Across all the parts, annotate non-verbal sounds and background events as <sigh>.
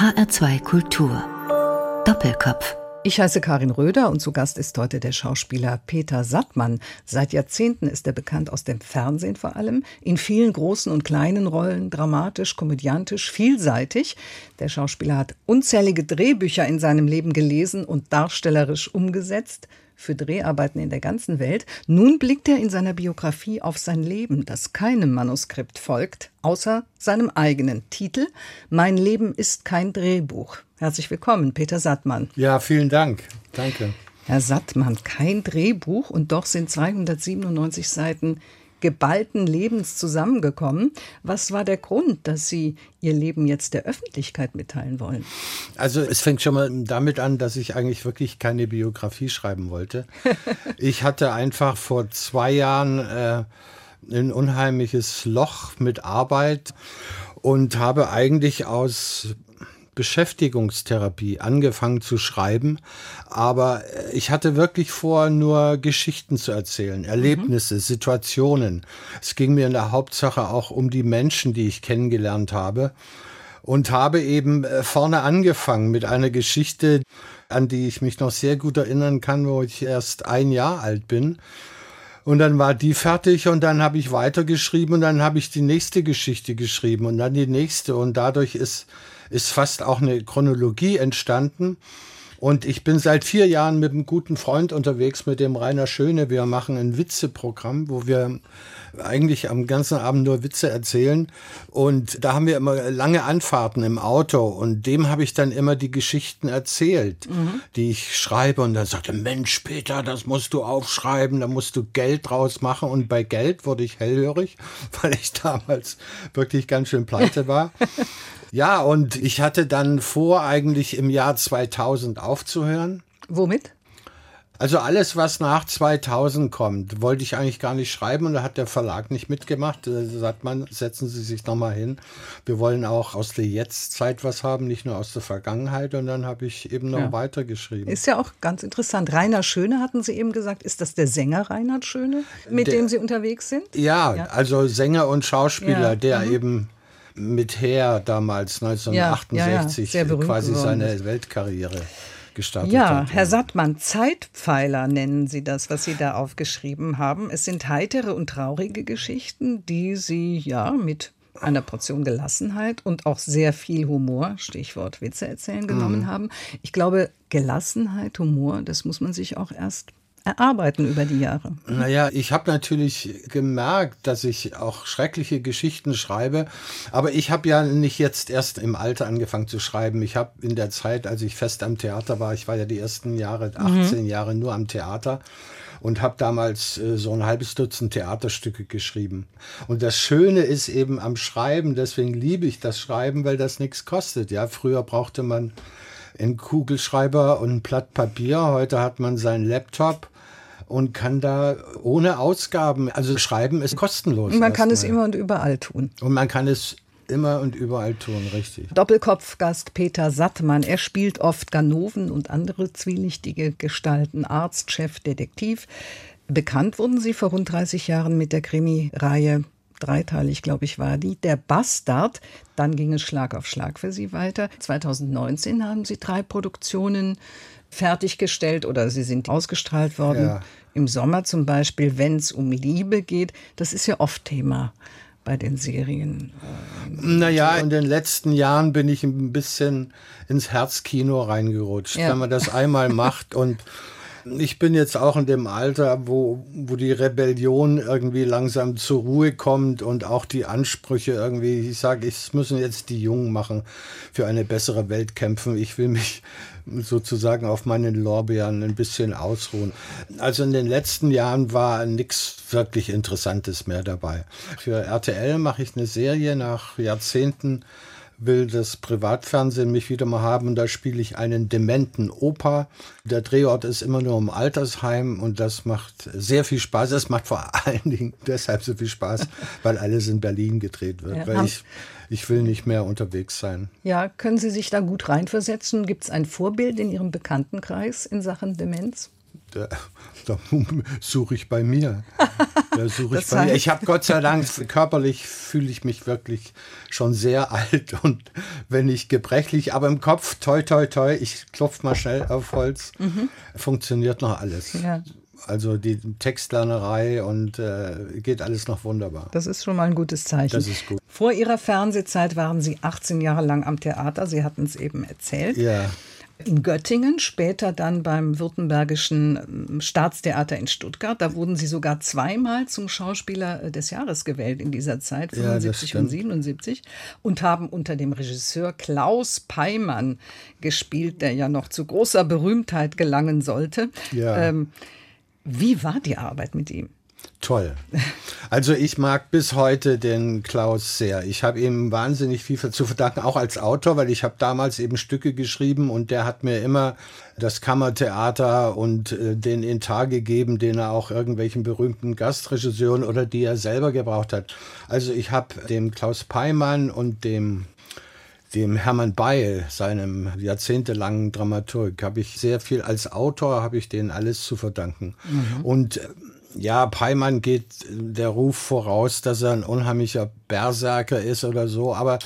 HR2 Kultur. Doppelkopf. Ich heiße Karin Röder und zu Gast ist heute der Schauspieler Peter Sattmann. Seit Jahrzehnten ist er bekannt aus dem Fernsehen vor allem, in vielen großen und kleinen Rollen, dramatisch, komödiantisch, vielseitig. Der Schauspieler hat unzählige Drehbücher in seinem Leben gelesen und darstellerisch umgesetzt für Dreharbeiten in der ganzen Welt. Nun blickt er in seiner Biografie auf sein Leben, das keinem Manuskript folgt, außer seinem eigenen Titel Mein Leben ist kein Drehbuch. Herzlich willkommen, Peter Sattmann. Ja, vielen Dank. Danke. Herr Sattmann, kein Drehbuch und doch sind 297 Seiten geballten Lebens zusammengekommen. Was war der Grund, dass Sie Ihr Leben jetzt der Öffentlichkeit mitteilen wollen? Also es fängt schon mal damit an, dass ich eigentlich wirklich keine Biografie schreiben wollte. <laughs> ich hatte einfach vor zwei Jahren äh, ein unheimliches Loch mit Arbeit und habe eigentlich aus Beschäftigungstherapie angefangen zu schreiben, aber ich hatte wirklich vor, nur Geschichten zu erzählen, Erlebnisse, mhm. Situationen. Es ging mir in der Hauptsache auch um die Menschen, die ich kennengelernt habe und habe eben äh, vorne angefangen mit einer Geschichte, an die ich mich noch sehr gut erinnern kann, wo ich erst ein Jahr alt bin. Und dann war die fertig und dann habe ich weitergeschrieben und dann habe ich die nächste Geschichte geschrieben und dann die nächste und dadurch ist ist fast auch eine Chronologie entstanden. Und ich bin seit vier Jahren mit einem guten Freund unterwegs, mit dem Rainer Schöne. Wir machen ein Witzeprogramm, wo wir eigentlich am ganzen Abend nur Witze erzählen. Und da haben wir immer lange Anfahrten im Auto. Und dem habe ich dann immer die Geschichten erzählt, mhm. die ich schreibe. Und dann sagte, Mensch, Peter, das musst du aufschreiben, da musst du Geld draus machen. Und bei Geld wurde ich hellhörig, <laughs> weil ich damals wirklich ganz schön pleite war. <laughs> Ja, und ich hatte dann vor, eigentlich im Jahr 2000 aufzuhören. Womit? Also alles, was nach 2000 kommt, wollte ich eigentlich gar nicht schreiben und da hat der Verlag nicht mitgemacht. Da sagt man, setzen Sie sich nochmal hin. Wir wollen auch aus der Jetztzeit was haben, nicht nur aus der Vergangenheit. Und dann habe ich eben noch ja. weitergeschrieben. Ist ja auch ganz interessant. Rainer Schöne hatten Sie eben gesagt. Ist das der Sänger Reinhard Schöne, mit der, dem Sie unterwegs sind? Ja, ja, also Sänger und Schauspieler, ja. der mhm. eben mit Her damals 1968 ja, ja, quasi seine Weltkarriere gestartet ja, hat. Herr Sattmann, Zeitpfeiler nennen Sie das, was Sie da aufgeschrieben haben. Es sind heitere und traurige Geschichten, die Sie ja mit einer Portion Gelassenheit und auch sehr viel Humor, Stichwort Witze erzählen, genommen mhm. haben. Ich glaube, Gelassenheit, Humor, das muss man sich auch erst erarbeiten über die Jahre? Naja, ich habe natürlich gemerkt, dass ich auch schreckliche Geschichten schreibe, aber ich habe ja nicht jetzt erst im Alter angefangen zu schreiben. Ich habe in der Zeit, als ich fest am Theater war, ich war ja die ersten Jahre, 18 mhm. Jahre nur am Theater und habe damals äh, so ein halbes Dutzend Theaterstücke geschrieben. Und das Schöne ist eben am Schreiben, deswegen liebe ich das Schreiben, weil das nichts kostet. Ja, früher brauchte man einen Kugelschreiber und ein Blatt Papier. Heute hat man seinen Laptop und kann da ohne Ausgaben, also schreiben ist kostenlos. Man kann es immer und überall tun. Und man kann es immer und überall tun, richtig. Doppelkopfgast Peter Sattmann. Er spielt oft Ganoven und andere zwielichtige Gestalten, Arzt, Chef, Detektiv. Bekannt wurden sie vor rund 30 Jahren mit der Krimi-Reihe dreiteilig, glaube ich, war die. Der Bastard. Dann ging es Schlag auf Schlag für sie weiter. 2019 haben sie drei Produktionen fertiggestellt oder sie sind ausgestrahlt worden. Ja. Im Sommer zum Beispiel, wenn es um Liebe geht. Das ist ja oft Thema bei den Serien. Naja, in den letzten Jahren bin ich ein bisschen ins Herzkino reingerutscht. Ja. Wenn man das einmal macht und <laughs> ich bin jetzt auch in dem Alter, wo, wo die Rebellion irgendwie langsam zur Ruhe kommt und auch die Ansprüche irgendwie, ich sage, es müssen jetzt die Jungen machen, für eine bessere Welt kämpfen. Ich will mich sozusagen auf meinen Lorbeeren ein bisschen ausruhen. Also in den letzten Jahren war nichts wirklich Interessantes mehr dabei. Für RTL mache ich eine Serie nach Jahrzehnten will das Privatfernsehen mich wieder mal haben. Und da spiele ich einen dementen Opa. Der Drehort ist immer nur im Altersheim und das macht sehr viel Spaß. Es macht vor allen Dingen <laughs> deshalb so viel Spaß, weil alles in Berlin gedreht wird. Ja, weil ich, ich will nicht mehr unterwegs sein. Ja, können Sie sich da gut reinversetzen? Gibt es ein Vorbild in Ihrem Bekanntenkreis in Sachen Demenz? Da, da suche ich bei mir. Da suche ich bei mir. Ich habe Gott sei Dank, körperlich fühle ich mich wirklich schon sehr alt und wenn nicht gebrechlich, aber im Kopf, toi, toi, toi, ich klopfe mal schnell auf Holz, mhm. funktioniert noch alles. Ja. Also die Textlernerei und äh, geht alles noch wunderbar. Das ist schon mal ein gutes Zeichen. Das ist gut. Vor Ihrer Fernsehzeit waren Sie 18 Jahre lang am Theater. Sie hatten es eben erzählt. Ja in Göttingen, später dann beim Württembergischen ähm, Staatstheater in Stuttgart. Da wurden Sie sogar zweimal zum Schauspieler äh, des Jahres gewählt in dieser Zeit, 75 ja, und 77, und haben unter dem Regisseur Klaus Peimann gespielt, der ja noch zu großer Berühmtheit gelangen sollte. Ja. Ähm, wie war die Arbeit mit ihm? Toll. Also ich mag bis heute den Klaus sehr. Ich habe ihm wahnsinnig viel zu verdanken, auch als Autor, weil ich habe damals eben Stücke geschrieben und der hat mir immer das Kammertheater und äh, den Intar gegeben, den er auch irgendwelchen berühmten Gastregisseuren oder die er selber gebraucht hat. Also ich habe dem Klaus Peimann und dem dem Hermann Beil, seinem jahrzehntelangen Dramaturg, habe ich sehr viel als Autor, habe ich denen alles zu verdanken. Mhm. Und äh, ja, Peimann geht der Ruf voraus, dass er ein unheimlicher Berserker ist oder so, aber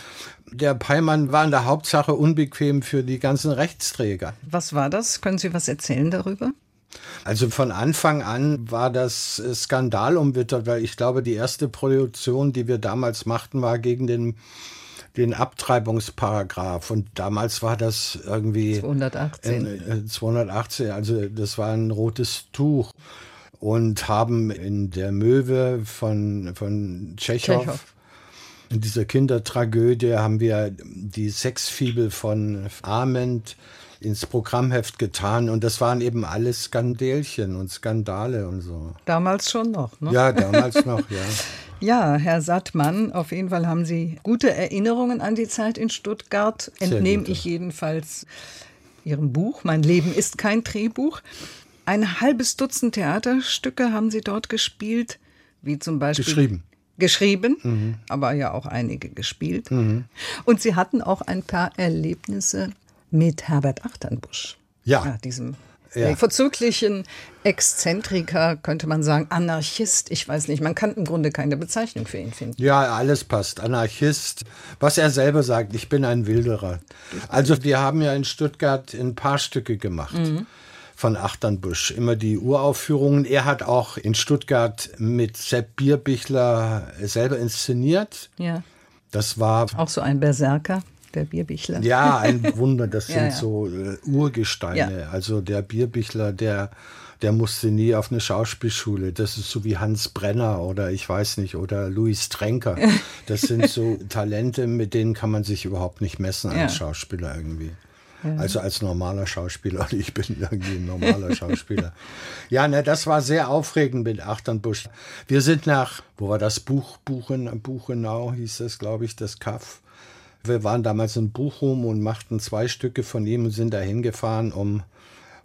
der Peimann war in der Hauptsache unbequem für die ganzen Rechtsträger. Was war das? Können Sie was erzählen darüber? Also von Anfang an war das Skandal umwittert, weil ich glaube, die erste Produktion, die wir damals machten, war gegen den den Abtreibungsparagraph. Und damals war das irgendwie 218. In, 218, also das war ein rotes Tuch und haben in der Möwe von, von Tschechow, Tschechow. in dieser Kindertragödie haben wir die Sexfibel von Arment ins Programmheft getan und das waren eben alles Skandälchen und Skandale und so. Damals schon noch, ne? Ja, damals noch, ja. <laughs> Ja, Herr Sattmann, auf jeden Fall haben Sie gute Erinnerungen an die Zeit in Stuttgart, entnehme ich jedenfalls Ihrem Buch. Mein Leben ist kein Drehbuch. Ein halbes Dutzend Theaterstücke haben Sie dort gespielt, wie zum Beispiel. Geschrieben. Geschrieben, mhm. aber ja auch einige gespielt. Mhm. Und Sie hatten auch ein paar Erlebnisse mit Herbert Achternbusch. Ja. ja diesem ja. vorzüglichen Exzentriker, könnte man sagen, Anarchist. Ich weiß nicht, man kann im Grunde keine Bezeichnung für ihn finden. Ja, alles passt. Anarchist. Was er selber sagt, ich bin ein Wilderer. Also wir haben ja in Stuttgart ein paar Stücke gemacht. Mhm von Achternbusch. Immer die Uraufführungen. Er hat auch in Stuttgart mit Sepp Bierbichler selber inszeniert. Ja. Das war. Auch so ein Berserker. Der Bierbichler. Ja, ein <laughs> Wunder. Das sind ja, ja. so äh, Urgesteine. Ja. Also der Bierbichler, der, der musste nie auf eine Schauspielschule. Das ist so wie Hans Brenner oder ich weiß nicht, oder Louis Tränker. <laughs> Das sind so Talente, mit denen kann man sich überhaupt nicht messen als Schauspieler irgendwie. Also als normaler Schauspieler. <laughs> Ich bin irgendwie ein normaler Schauspieler. ja, ne, das war sehr aufregend mit Achternbusch. Wir sind nach, wo war das Buch, Buchen, Buchenau hieß das, glaube ich, das Kaff. Wir waren damals in Bochum und machten zwei Stücke von ihm und sind da hingefahren, um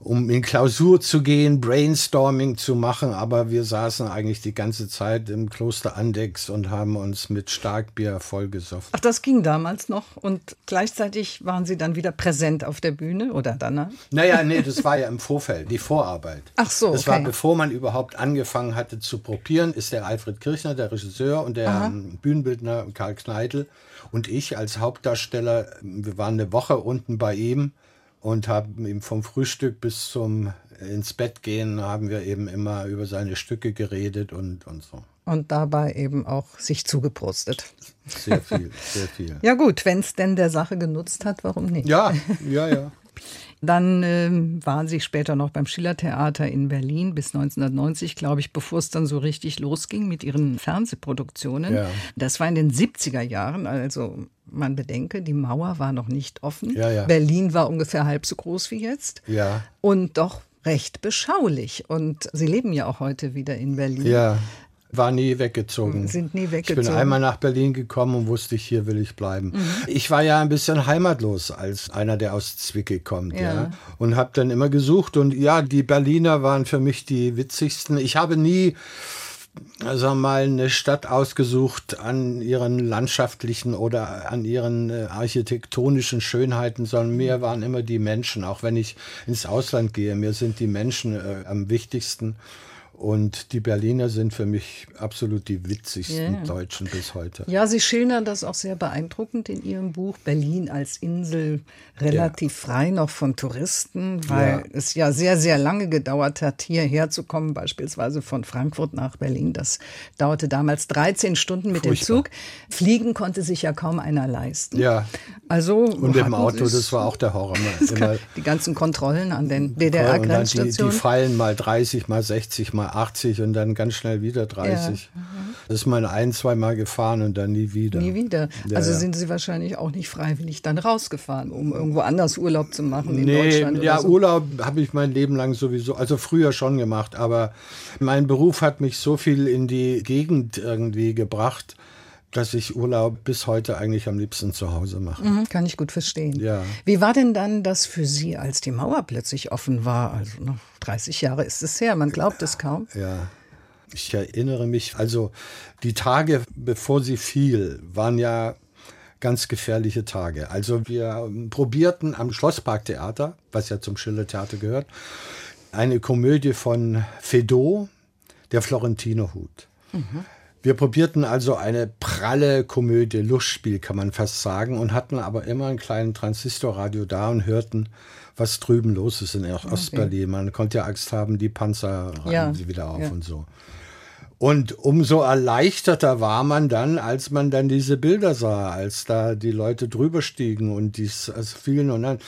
um in Klausur zu gehen, Brainstorming zu machen, aber wir saßen eigentlich die ganze Zeit im Kloster Andex und haben uns mit Starkbier vollgesoffen. Ach, das ging damals noch und gleichzeitig waren Sie dann wieder präsent auf der Bühne oder danach? Naja, nee, das war ja im Vorfeld, die Vorarbeit. <laughs> Ach so, Das okay. war bevor man überhaupt angefangen hatte zu probieren, ist der Alfred Kirchner, der Regisseur und der Aha. Bühnenbildner Karl Kneitel und ich als Hauptdarsteller, wir waren eine Woche unten bei ihm und haben ihm vom Frühstück bis zum ins Bett gehen haben wir eben immer über seine Stücke geredet und, und so. Und dabei eben auch sich zugeprostet. Sehr viel, sehr viel. <laughs> ja gut, wenn es denn der Sache genutzt hat, warum nicht? Ja, ja, ja. <laughs> Dann ähm, waren Sie später noch beim Schillertheater in Berlin bis 1990, glaube ich, bevor es dann so richtig losging mit Ihren Fernsehproduktionen. Ja. Das war in den 70er Jahren, also man bedenke, die Mauer war noch nicht offen. Ja, ja. Berlin war ungefähr halb so groß wie jetzt. Und doch recht beschaulich. Und Sie leben ja auch heute wieder in Berlin. Ja. War nie weggezogen. Sind nie weggezogen. Ich bin einmal nach Berlin gekommen und wusste, hier will ich bleiben. Mhm. Ich war ja ein bisschen heimatlos als einer, der aus Zwickau kommt. Ja. ja und habe dann immer gesucht. Und ja, die Berliner waren für mich die witzigsten. Ich habe nie also mal eine Stadt ausgesucht an ihren landschaftlichen oder an ihren äh, architektonischen Schönheiten, sondern mir waren immer die Menschen, auch wenn ich ins Ausland gehe, mir sind die Menschen äh, am wichtigsten. Und die Berliner sind für mich absolut die witzigsten yeah. Deutschen bis heute. Ja, Sie schildern das auch sehr beeindruckend in Ihrem Buch. Berlin als Insel relativ ja. frei noch von Touristen, weil ja. es ja sehr, sehr lange gedauert hat, hierher zu kommen, beispielsweise von Frankfurt nach Berlin. Das dauerte damals 13 Stunden mit Furchtbar. dem Zug. Fliegen konnte sich ja kaum einer leisten. Ja. Also und im Auto, das war auch der Horror. <laughs> die ganzen Kontrollen an den DDR-Grenzstationen. Die, die fallen mal 30, mal 60, mal 80 und dann ganz schnell wieder 30. Ja. Das ist mal ein, zwei Mal gefahren und dann nie wieder. Nie wieder. Ja, also sind Sie wahrscheinlich auch nicht freiwillig dann rausgefahren, um irgendwo anders Urlaub zu machen in nee, Deutschland? Ja, so? Urlaub habe ich mein Leben lang sowieso, also früher schon gemacht, aber mein Beruf hat mich so viel in die Gegend irgendwie gebracht dass ich Urlaub bis heute eigentlich am liebsten zu Hause mache. Mhm, kann ich gut verstehen. Ja. Wie war denn dann das für Sie, als die Mauer plötzlich offen war? Also noch 30 Jahre ist es her, man glaubt es kaum. Ja. Ich erinnere mich, also die Tage, bevor sie fiel, waren ja ganz gefährliche Tage. Also wir probierten am Schlossparktheater, was ja zum Schiller-Theater gehört, eine Komödie von Fedot, der Florentinerhut. Mhm. Wir probierten also eine pralle Komödie, Lustspiel kann man fast sagen, und hatten aber immer einen kleinen Transistorradio da und hörten, was drüben los ist in Ostberlin. Okay. Man konnte ja Angst haben, die Panzer ja. sie wieder auf ja. und so. Und umso erleichterter war man dann, als man dann diese Bilder sah, als da die Leute drüber stiegen und dies also fielen und dann.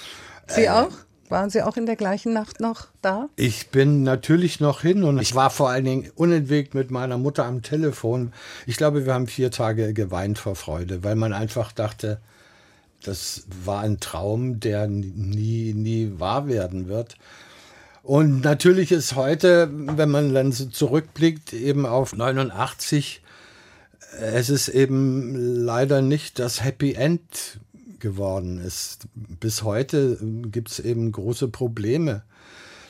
Sie äh, auch? Waren Sie auch in der gleichen Nacht noch da? Ich bin natürlich noch hin und ich war vor allen Dingen unentwegt mit meiner Mutter am Telefon. Ich glaube, wir haben vier Tage geweint vor Freude, weil man einfach dachte, das war ein Traum, der nie, nie wahr werden wird. Und natürlich ist heute, wenn man dann so zurückblickt, eben auf 89, es ist eben leider nicht das Happy End geworden ist. Bis heute gibt es eben große Probleme,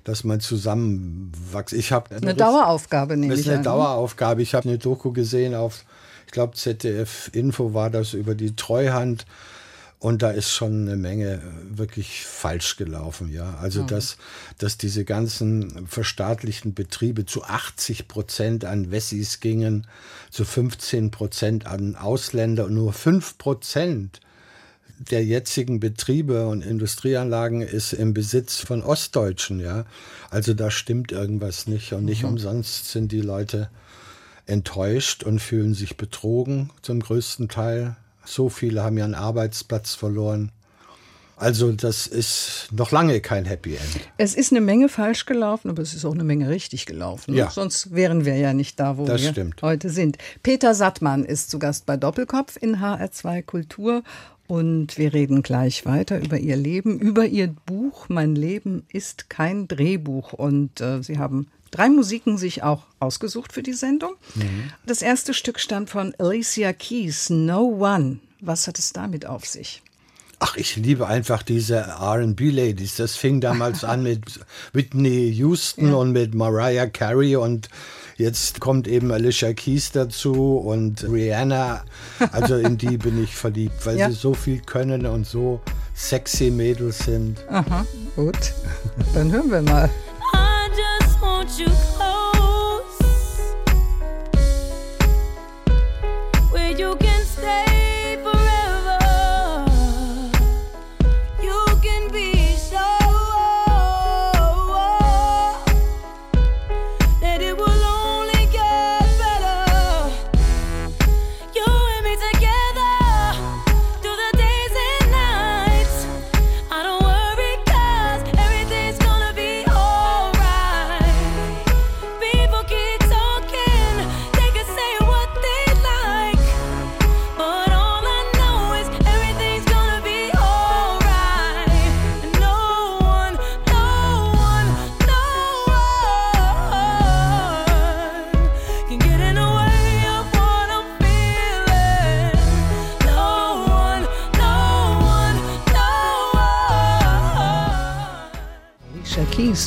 dass man zusammenwächst. Ich habe eine, eine Daueraufgabe, nehme ich ist eine an. Daueraufgabe. Ich habe eine Doku gesehen auf, ich glaube ZDF Info war das über die Treuhand. Und da ist schon eine Menge wirklich falsch gelaufen, ja. Also, mhm. dass, dass diese ganzen verstaatlichten Betriebe zu 80 Prozent an Wessis gingen, zu 15 Prozent an Ausländer und nur 5 Prozent der jetzigen Betriebe und Industrieanlagen ist im Besitz von Ostdeutschen, ja. Also da stimmt irgendwas nicht und nicht mhm. umsonst sind die Leute enttäuscht und fühlen sich betrogen zum größten Teil. So viele haben ihren Arbeitsplatz verloren. Also das ist noch lange kein Happy End. Es ist eine Menge falsch gelaufen, aber es ist auch eine Menge richtig gelaufen. Ja. Sonst wären wir ja nicht da, wo das wir stimmt. heute sind. Peter Sattmann ist zu Gast bei Doppelkopf in HR2 Kultur und wir reden gleich weiter über ihr Leben, über ihr Buch Mein Leben ist kein Drehbuch. Und äh, Sie haben drei Musiken sich auch ausgesucht für die Sendung. Mhm. Das erste Stück stammt von Alicia Keys, No One. Was hat es damit auf sich? Ach, ich liebe einfach diese RB-Ladies. Das fing damals an mit <laughs> Whitney Houston ja. und mit Mariah Carey und Jetzt kommt eben Alicia Keys dazu und Rihanna. Also in die bin ich verliebt, weil ja. sie so viel können und so sexy Mädels sind. Aha, gut. Dann hören wir mal. I just want you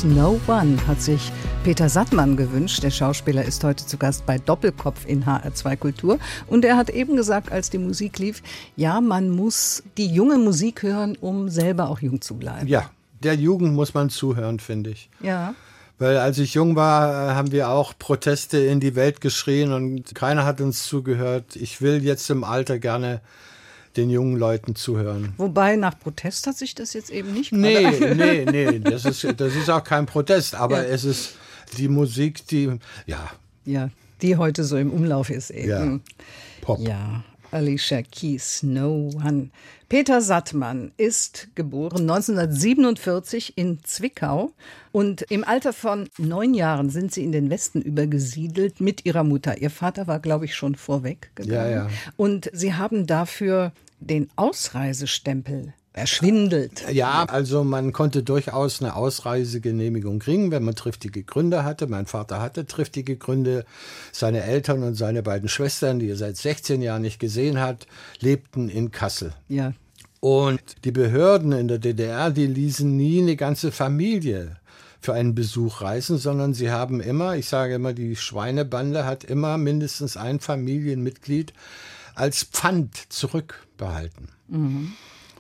No One, hat sich Peter Sattmann gewünscht. Der Schauspieler ist heute zu Gast bei Doppelkopf in HR2 Kultur. Und er hat eben gesagt, als die Musik lief, ja, man muss die junge Musik hören, um selber auch jung zu bleiben. Ja, der Jugend muss man zuhören, finde ich. Ja. Weil als ich jung war, haben wir auch Proteste in die Welt geschrien und keiner hat uns zugehört. Ich will jetzt im Alter gerne den jungen Leuten zuhören. Wobei nach Protest hat sich das jetzt eben nicht Nee, nee, <laughs> nee, das ist, das ist auch kein Protest, aber ja. es ist die Musik, die, ja. Ja, die heute so im Umlauf ist eben. Ja, Pop. Ja, Alicia Keys, No One. Peter Sattmann ist geboren 1947 in Zwickau und im Alter von neun Jahren sind sie in den Westen übergesiedelt mit ihrer Mutter. Ihr Vater war, glaube ich, schon vorweg gegangen. Ja, ja. Und sie haben dafür den Ausreisestempel erschwindelt. Ja, also man konnte durchaus eine Ausreisegenehmigung kriegen, wenn man triftige Gründe hatte. Mein Vater hatte triftige Gründe. Seine Eltern und seine beiden Schwestern, die er seit 16 Jahren nicht gesehen hat, lebten in Kassel. Ja. Und die Behörden in der DDR, die ließen nie eine ganze Familie für einen Besuch reisen, sondern sie haben immer, ich sage immer, die Schweinebande hat immer mindestens ein Familienmitglied als Pfand zurückbehalten. Mhm.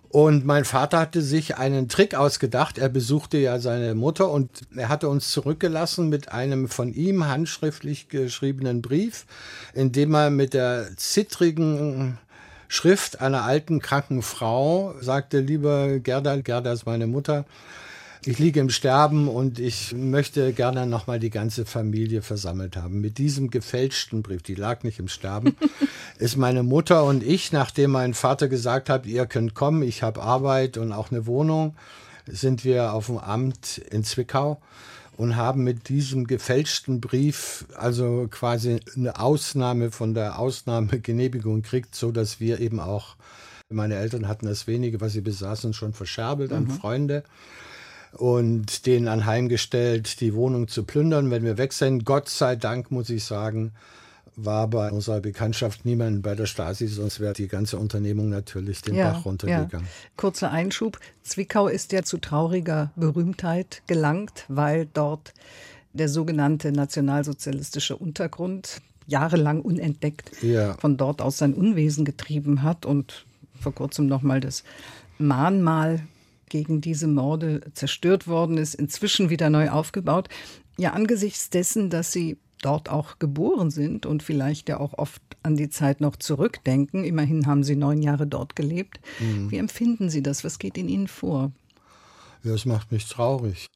Und mein Vater hatte sich einen Trick ausgedacht. Er besuchte ja seine Mutter und er hatte uns zurückgelassen mit einem von ihm handschriftlich geschriebenen Brief, in dem er mit der zittrigen Schrift einer alten kranken Frau sagte, lieber Gerda, Gerda ist meine Mutter, ich liege im Sterben und ich möchte gerne nochmal die ganze Familie versammelt haben. Mit diesem gefälschten Brief, die lag nicht im Sterben, <laughs> ist meine Mutter und ich, nachdem mein Vater gesagt hat, ihr könnt kommen, ich habe Arbeit und auch eine Wohnung, sind wir auf dem Amt in Zwickau und haben mit diesem gefälschten Brief also quasi eine Ausnahme von der Ausnahmegenehmigung gekriegt, so dass wir eben auch meine Eltern hatten das wenige, was sie besaßen, schon verscherbelt an mhm. Freunde und denen anheimgestellt, die Wohnung zu plündern, wenn wir weg sind. Gott sei Dank, muss ich sagen, war bei unserer Bekanntschaft niemand bei der Stasi, sonst wäre die ganze Unternehmung natürlich den ja, Bach runtergegangen. Ja. Kurzer Einschub. Zwickau ist ja zu trauriger Berühmtheit gelangt, weil dort der sogenannte nationalsozialistische Untergrund jahrelang unentdeckt ja. von dort aus sein Unwesen getrieben hat und vor kurzem nochmal das Mahnmal gegen diese Morde zerstört worden ist, inzwischen wieder neu aufgebaut. Ja, angesichts dessen, dass Sie dort auch geboren sind und vielleicht ja auch oft an die Zeit noch zurückdenken, immerhin haben Sie neun Jahre dort gelebt. Mhm. Wie empfinden Sie das? Was geht in Ihnen vor? Ja, es macht mich traurig.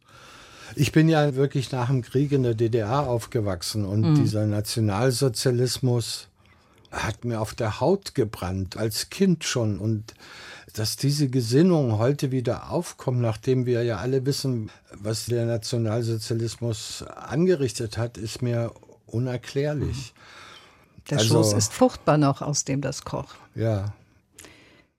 Ich bin ja wirklich nach dem Krieg in der DDR aufgewachsen und mhm. dieser Nationalsozialismus hat mir auf der Haut gebrannt, als Kind schon. Und dass diese Gesinnungen heute wieder aufkommen, nachdem wir ja alle wissen, was der Nationalsozialismus angerichtet hat, ist mir unerklärlich. Der also, Schoß ist fruchtbar noch, aus dem das kocht. Ja.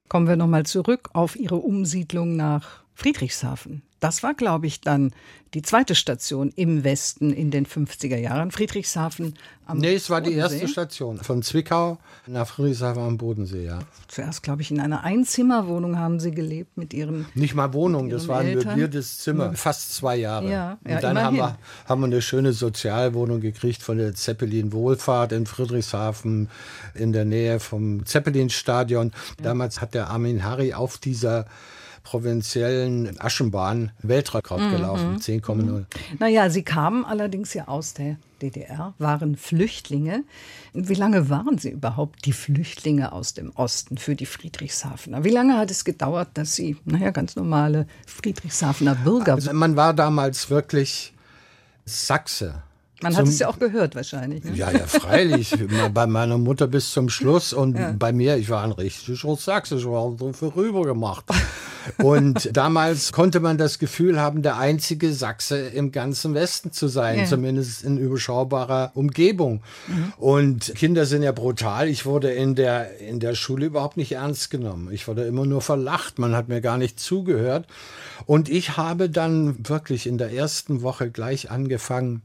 Kommen wir nochmal zurück auf Ihre Umsiedlung nach Friedrichshafen. Das war, glaube ich, dann die zweite Station im Westen in den 50er Jahren. Friedrichshafen am Nee, es war Bodensee. die erste Station. Von Zwickau nach Friedrichshafen am Bodensee, ja. Zuerst, glaube ich, in einer Einzimmerwohnung haben Sie gelebt mit Ihren Nicht mal Wohnung, das war ein möbliertes Zimmer. Ja. Fast zwei Jahre. Ja, ja, Und dann haben wir, haben wir eine schöne Sozialwohnung gekriegt von der Zeppelin Wohlfahrt in Friedrichshafen in der Nähe vom Zeppelin-Stadion. Damals hat der Armin Harry auf dieser provinziellen Aschenbahn Weltrekord mhm. gelaufen, 10,0. Mhm. Naja, Sie kamen allerdings ja aus der DDR, waren Flüchtlinge. Wie lange waren Sie überhaupt die Flüchtlinge aus dem Osten für die Friedrichshafener? Wie lange hat es gedauert, dass Sie, naja, ganz normale Friedrichshafener Bürger also Man war damals wirklich Sachse. Man hat es ja auch gehört wahrscheinlich. Ne? Ja, ja, freilich. <laughs> bei meiner Mutter bis zum Schluss und ja. bei mir, ich war ein richtiger Sachse, ich war so vorüber gemacht. Und <laughs> damals konnte man das Gefühl haben, der einzige Sachse im ganzen Westen zu sein, ja. zumindest in überschaubarer Umgebung. Mhm. Und Kinder sind ja brutal. Ich wurde in der, in der Schule überhaupt nicht ernst genommen. Ich wurde immer nur verlacht. Man hat mir gar nicht zugehört. Und ich habe dann wirklich in der ersten Woche gleich angefangen,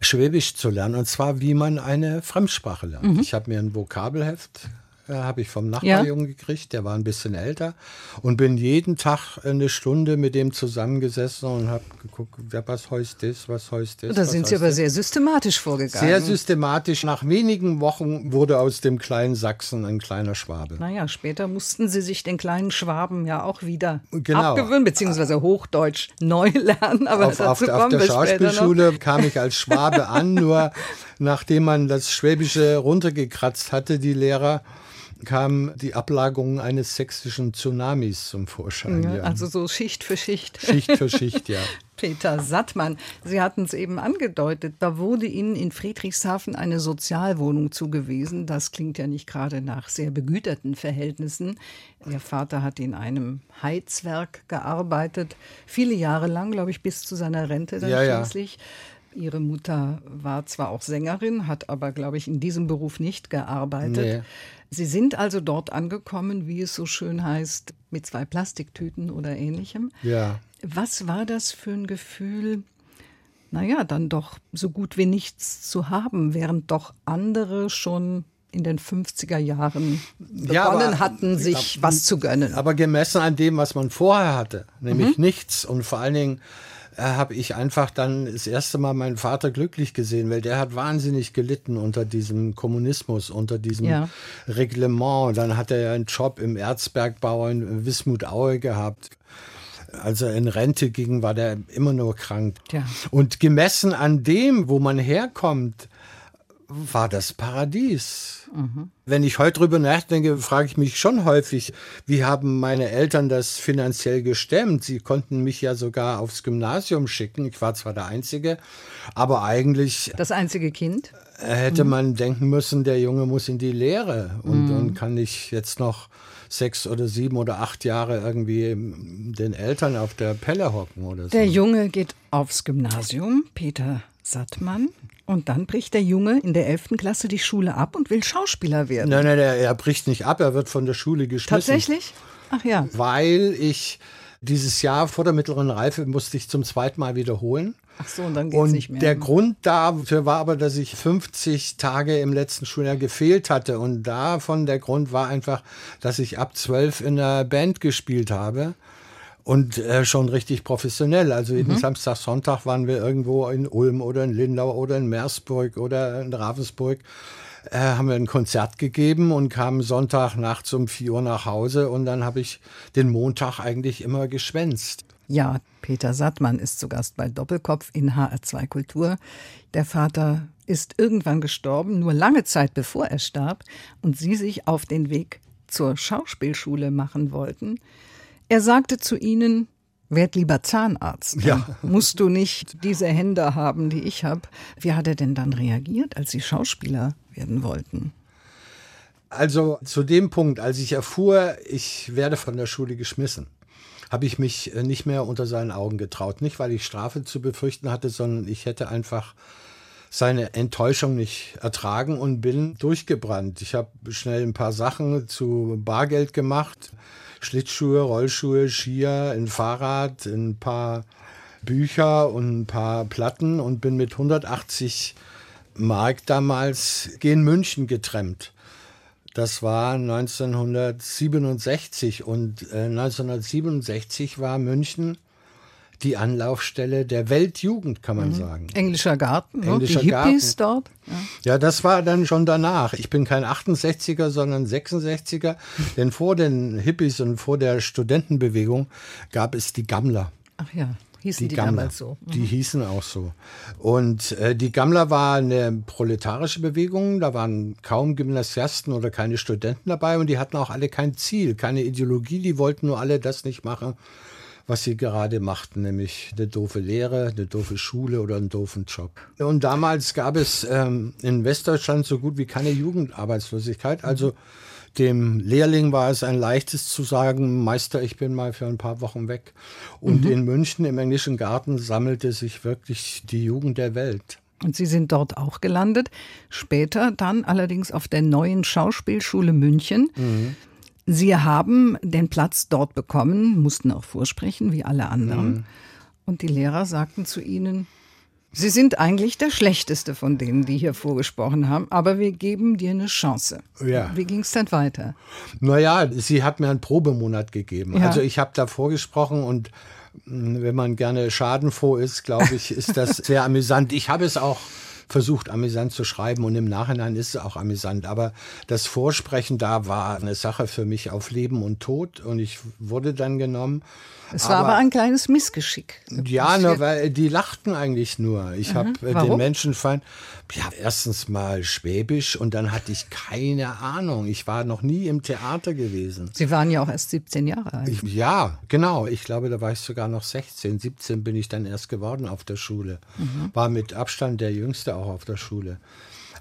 Schwäbisch zu lernen. Und zwar, wie man eine Fremdsprache lernt. Mhm. Ich habe mir ein Vokabelheft äh, habe ich vom Nachbarjungen ja. gekriegt, der war ein bisschen älter und bin jeden Tag eine Stunde mit dem zusammengesessen und habe geguckt, was heißt das, was heißt das. Da sind Sie aber das? sehr systematisch vorgegangen. Sehr systematisch. Nach wenigen Wochen wurde aus dem kleinen Sachsen ein kleiner Schwabe. Naja, später mussten Sie sich den kleinen Schwaben ja auch wieder genau. abgewöhnen, beziehungsweise Hochdeutsch neu lernen. Aber auf, auf, auf der Schauspielschule kam ich als Schwabe an, nur <laughs> nachdem man das Schwäbische runtergekratzt hatte, die Lehrer, kam die Ablagerung eines sächsischen Tsunamis zum Vorschein. Ja, also so Schicht für Schicht. Schicht für Schicht, ja. <laughs> Peter Sattmann, Sie hatten es eben angedeutet, da wurde Ihnen in Friedrichshafen eine Sozialwohnung zugewiesen. Das klingt ja nicht gerade nach sehr begüterten Verhältnissen. Ihr Vater hat in einem Heizwerk gearbeitet, viele Jahre lang, glaube ich, bis zu seiner Rente dann ja, schließlich. Ja. Ihre Mutter war zwar auch Sängerin, hat aber, glaube ich, in diesem Beruf nicht gearbeitet. Nee. Sie sind also dort angekommen, wie es so schön heißt, mit zwei Plastiktüten oder ähnlichem. Ja. Was war das für ein Gefühl, naja, dann doch so gut wie nichts zu haben, während doch andere schon in den 50er Jahren begonnen ja, aber, hatten, sich aber, was zu gönnen. Aber gemessen an dem, was man vorher hatte, nämlich mhm. nichts und vor allen Dingen äh, habe ich einfach dann das erste Mal meinen Vater glücklich gesehen, weil der hat wahnsinnig gelitten unter diesem Kommunismus, unter diesem ja. Reglement. Dann hat er ja einen Job im Erzbergbau in Wismut-Aue gehabt. Als er in Rente ging, war der immer nur krank. Ja. Und gemessen an dem, wo man herkommt, war das Paradies. Mhm. Wenn ich heute drüber nachdenke, frage ich mich schon häufig, wie haben meine Eltern das finanziell gestemmt? Sie konnten mich ja sogar aufs Gymnasium schicken. Ich war zwar der Einzige, aber eigentlich. Das einzige Kind? Hätte mhm. man denken müssen, der Junge muss in die Lehre und, mhm. und kann nicht jetzt noch sechs oder sieben oder acht Jahre irgendwie den Eltern auf der Pelle hocken oder so. Der Junge geht aufs Gymnasium, Peter Sattmann. Und dann bricht der Junge in der 11. Klasse die Schule ab und will Schauspieler werden. Nein, nein, er, er bricht nicht ab, er wird von der Schule geschmissen. Tatsächlich? Ach ja. Weil ich dieses Jahr vor der mittleren Reife musste ich zum zweiten Mal wiederholen. Ach so, und dann geht's und nicht mehr. Der Grund dafür war aber, dass ich 50 Tage im letzten Schuljahr gefehlt hatte. Und davon der Grund war einfach, dass ich ab zwölf in einer Band gespielt habe und äh, schon richtig professionell. Also jeden mhm. Samstag, Sonntag waren wir irgendwo in Ulm oder in Lindau oder in Meersburg oder in Ravensburg. Äh, haben wir ein Konzert gegeben und kamen Sonntag nachts um vier Uhr nach Hause und dann habe ich den Montag eigentlich immer geschwänzt. Ja, Peter Sattmann ist zu Gast bei Doppelkopf in HR2 Kultur. Der Vater ist irgendwann gestorben, nur lange Zeit bevor er starb und sie sich auf den Weg zur Schauspielschule machen wollten. Er sagte zu ihnen, werd lieber Zahnarzt. Ja. Musst du nicht diese Hände haben, die ich habe. Wie hat er denn dann reagiert, als Sie Schauspieler werden wollten? Also zu dem Punkt, als ich erfuhr, ich werde von der Schule geschmissen, habe ich mich äh, nicht mehr unter seinen Augen getraut. Nicht, weil ich Strafe zu befürchten hatte, sondern ich hätte einfach seine Enttäuschung nicht ertragen und bin durchgebrannt. Ich habe schnell ein paar Sachen zu Bargeld gemacht Schlittschuhe, Rollschuhe, Skier, ein Fahrrad, ein paar Bücher und ein paar Platten und bin mit 180 Mark damals gen München getrennt. Das war 1967 und äh, 1967 war München die Anlaufstelle der Weltjugend, kann man mhm. sagen. Englischer Garten, ne? Englischer die Hippies Garten. dort. Ja. ja. das war dann schon danach. Ich bin kein 68er, sondern 66er. <laughs> denn vor den Hippies und vor der Studentenbewegung gab es die Gammler. Ach ja. Hießen die, die Gammler, damals so? Mhm. Die hießen auch so. Und äh, die Gammler war eine proletarische Bewegung. Da waren kaum Gymnasiasten oder keine Studenten dabei und die hatten auch alle kein Ziel, keine Ideologie. Die wollten nur alle das nicht machen, was sie gerade machten, nämlich eine doofe Lehre, eine doofe Schule oder einen doofen Job. Und damals gab es ähm, in Westdeutschland so gut wie keine Jugendarbeitslosigkeit. Also dem Lehrling war es ein leichtes zu sagen, Meister, ich bin mal für ein paar Wochen weg. Und mhm. in München im englischen Garten sammelte sich wirklich die Jugend der Welt. Und Sie sind dort auch gelandet, später dann allerdings auf der neuen Schauspielschule München. Mhm. Sie haben den Platz dort bekommen, mussten auch vorsprechen, wie alle anderen. Mhm. Und die Lehrer sagten zu Ihnen, Sie sind eigentlich der Schlechteste von denen, die hier vorgesprochen haben, aber wir geben dir eine Chance. Ja. Wie ging es dann weiter? Naja, sie hat mir einen Probemonat gegeben. Ja. Also ich habe da vorgesprochen und mh, wenn man gerne schadenfroh ist, glaube ich, ist das <laughs> sehr amüsant. Ich habe es auch versucht, amüsant zu schreiben und im Nachhinein ist es auch amüsant. Aber das Vorsprechen da war eine Sache für mich auf Leben und Tod und ich wurde dann genommen. Es war aber, ein kleines Missgeschick. Ja, nur weil die lachten eigentlich nur. Ich habe äh, Warum? den Menschenfeind, ja, erstens mal Schwäbisch und dann hatte ich keine Ahnung. Ich war noch nie im Theater gewesen. Sie waren ja auch erst 17 Jahre alt. Ich, ja, genau. Ich glaube, da war ich sogar noch 16. 17 bin ich dann erst geworden auf der Schule. War mit Abstand der Jüngste auch auf der Schule.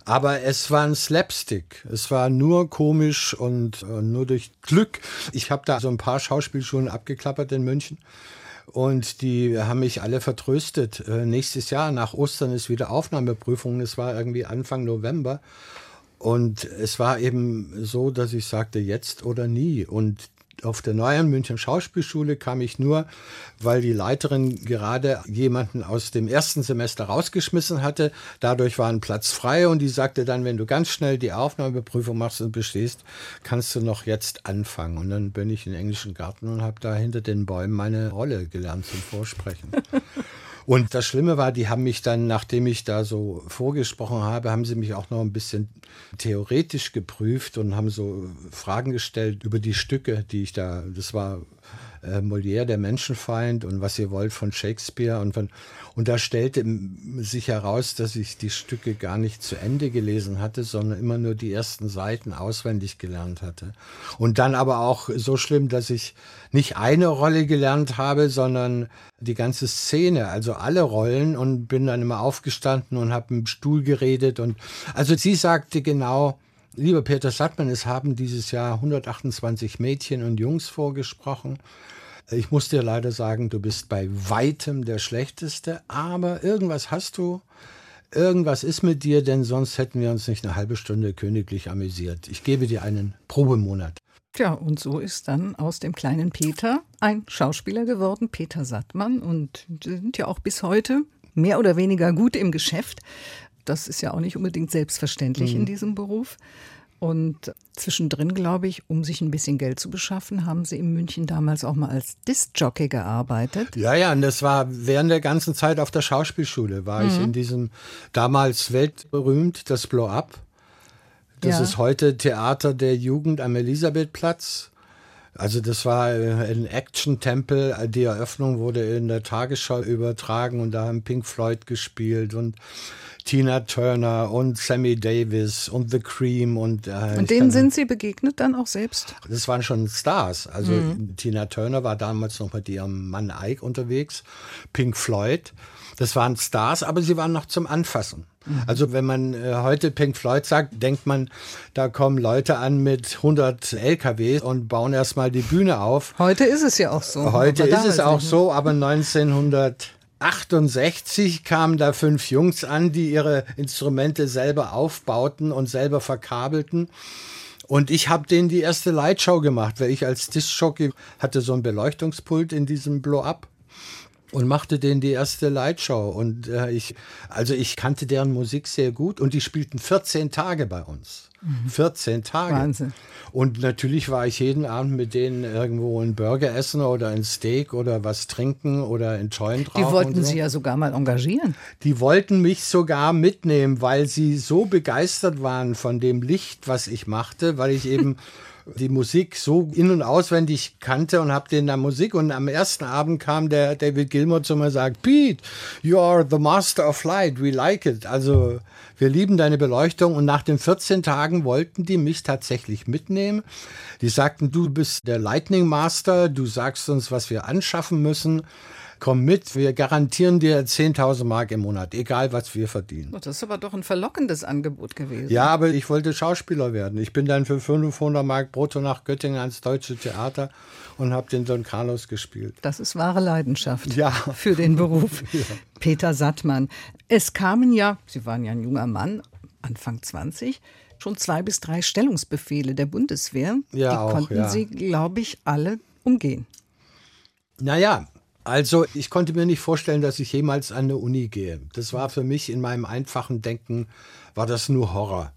Aber es war ein Slapstick. Es war nur komisch und äh, nur durch Glück. Ich habe da so ein paar Schauspielschulen abgeklappert in München. Und die haben mich alle vertröstet. Äh, nächstes Jahr nach Ostern ist wieder Aufnahmeprüfung. Es war irgendwie Anfang November. Und es war eben so, dass ich sagte, jetzt oder nie. Und auf der neuen München Schauspielschule kam ich nur, weil die Leiterin gerade jemanden aus dem ersten Semester rausgeschmissen hatte. Dadurch war ein Platz frei und die sagte dann, wenn du ganz schnell die Aufnahmeprüfung machst und bestehst, kannst du noch jetzt anfangen. Und dann bin ich in den englischen Garten und habe da hinter den Bäumen meine Rolle gelernt zum Vorsprechen. <laughs> Und das Schlimme war, die haben mich dann, nachdem ich da so vorgesprochen habe, haben sie mich auch noch ein bisschen theoretisch geprüft und haben so Fragen gestellt über die Stücke, die ich da, das war äh, Molière, der Menschenfeind und was ihr wollt von Shakespeare und von, und da stellte sich heraus, dass ich die Stücke gar nicht zu Ende gelesen hatte, sondern immer nur die ersten Seiten auswendig gelernt hatte. Und dann aber auch so schlimm, dass ich nicht eine Rolle gelernt habe, sondern die ganze Szene, also alle Rollen und bin dann immer aufgestanden und habe im Stuhl geredet und also sie sagte genau, Lieber Peter Sattmann, es haben dieses Jahr 128 Mädchen und Jungs vorgesprochen. Ich muss dir leider sagen, du bist bei weitem der Schlechteste, aber irgendwas hast du. Irgendwas ist mit dir, denn sonst hätten wir uns nicht eine halbe Stunde königlich amüsiert. Ich gebe dir einen Probemonat. Tja, und so ist dann aus dem kleinen Peter ein Schauspieler geworden, Peter Sattmann. Und sind ja auch bis heute mehr oder weniger gut im Geschäft. Das ist ja auch nicht unbedingt selbstverständlich Mhm. in diesem Beruf. Und zwischendrin, glaube ich, um sich ein bisschen Geld zu beschaffen, haben sie in München damals auch mal als Disc-Jockey gearbeitet. Ja, ja, und das war während der ganzen Zeit auf der Schauspielschule, war ich in diesem damals weltberühmt, das Blow-Up. Das Ja. ist heute Theater der Jugend am Elisabethplatz. Also das war äh, ein Action-Tempel. Die Eröffnung wurde in der Tagesschau übertragen und da haben Pink Floyd gespielt und Tina Turner und Sammy Davis und The Cream und äh, Und denen sind sie begegnet dann auch selbst? das waren schon Stars. Also Mhm. Tina Turner war damals noch mit ihrem Mann Ike unterwegs. Pink Floyd. Das waren Stars, aber sie waren noch zum Anfassen. Mhm. Also wenn man äh, heute Pink Floyd sagt, denkt man, da kommen Leute an mit 100 LKWs und bauen erstmal die Bühne auf. Heute ist es ja auch so. Heute ist es auch nicht, ne? so, aber 1968 kamen da fünf Jungs an, die ihre Instrumente selber aufbauten und selber verkabelten. Und ich habe denen die erste Lightshow gemacht, weil ich als Diskjockey hatte so ein Beleuchtungspult in diesem Blow-Up und machte denen die erste Lightshow. Und äh, ich, also ich kannte deren Musik sehr gut und die spielten 14 Tage bei uns. 14 Tage. Mhm. Wahnsinn. Und natürlich war ich jeden Abend mit denen irgendwo einen Burger essen oder ein Steak oder was trinken oder einen Joint rauchen. Die wollten so. sie ja sogar mal engagieren. Die wollten mich sogar mitnehmen, weil sie so begeistert waren von dem Licht, was ich machte, weil ich eben <laughs> die Musik so in- und auswendig kannte und habe denen da Musik. Und am ersten Abend kam der David Gilmour zu mir und sagt, Pete, you are the master of light, we like it. Also wir lieben deine Beleuchtung. Und nach den 14 Tagen wollten die mich tatsächlich mitnehmen. Die sagten, du bist der Lightning Master, du sagst uns, was wir anschaffen müssen. Komm mit, wir garantieren dir 10.000 Mark im Monat, egal was wir verdienen. Das ist aber doch ein verlockendes Angebot gewesen. Ja, aber ich wollte Schauspieler werden. Ich bin dann für 500 Mark brutto nach Göttingen ans Deutsche Theater und habe den Don Carlos gespielt. Das ist wahre Leidenschaft Ja. für den Beruf. <laughs> Peter Sattmann. Es kamen ja, Sie waren ja ein junger Mann, Anfang 20, schon zwei bis drei Stellungsbefehle der Bundeswehr. Ja, Die auch, konnten ja. Sie, glaube ich, alle umgehen. Naja, Also ich konnte mir nicht vorstellen, dass ich jemals an eine Uni gehe. Das war für mich in meinem einfachen Denken, war das nur Horror.